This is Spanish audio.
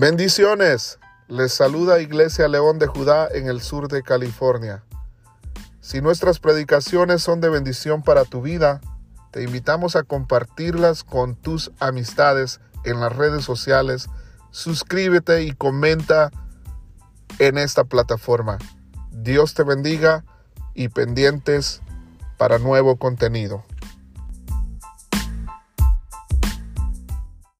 Bendiciones. Les saluda Iglesia León de Judá en el sur de California. Si nuestras predicaciones son de bendición para tu vida, te invitamos a compartirlas con tus amistades en las redes sociales. Suscríbete y comenta en esta plataforma. Dios te bendiga y pendientes para nuevo contenido.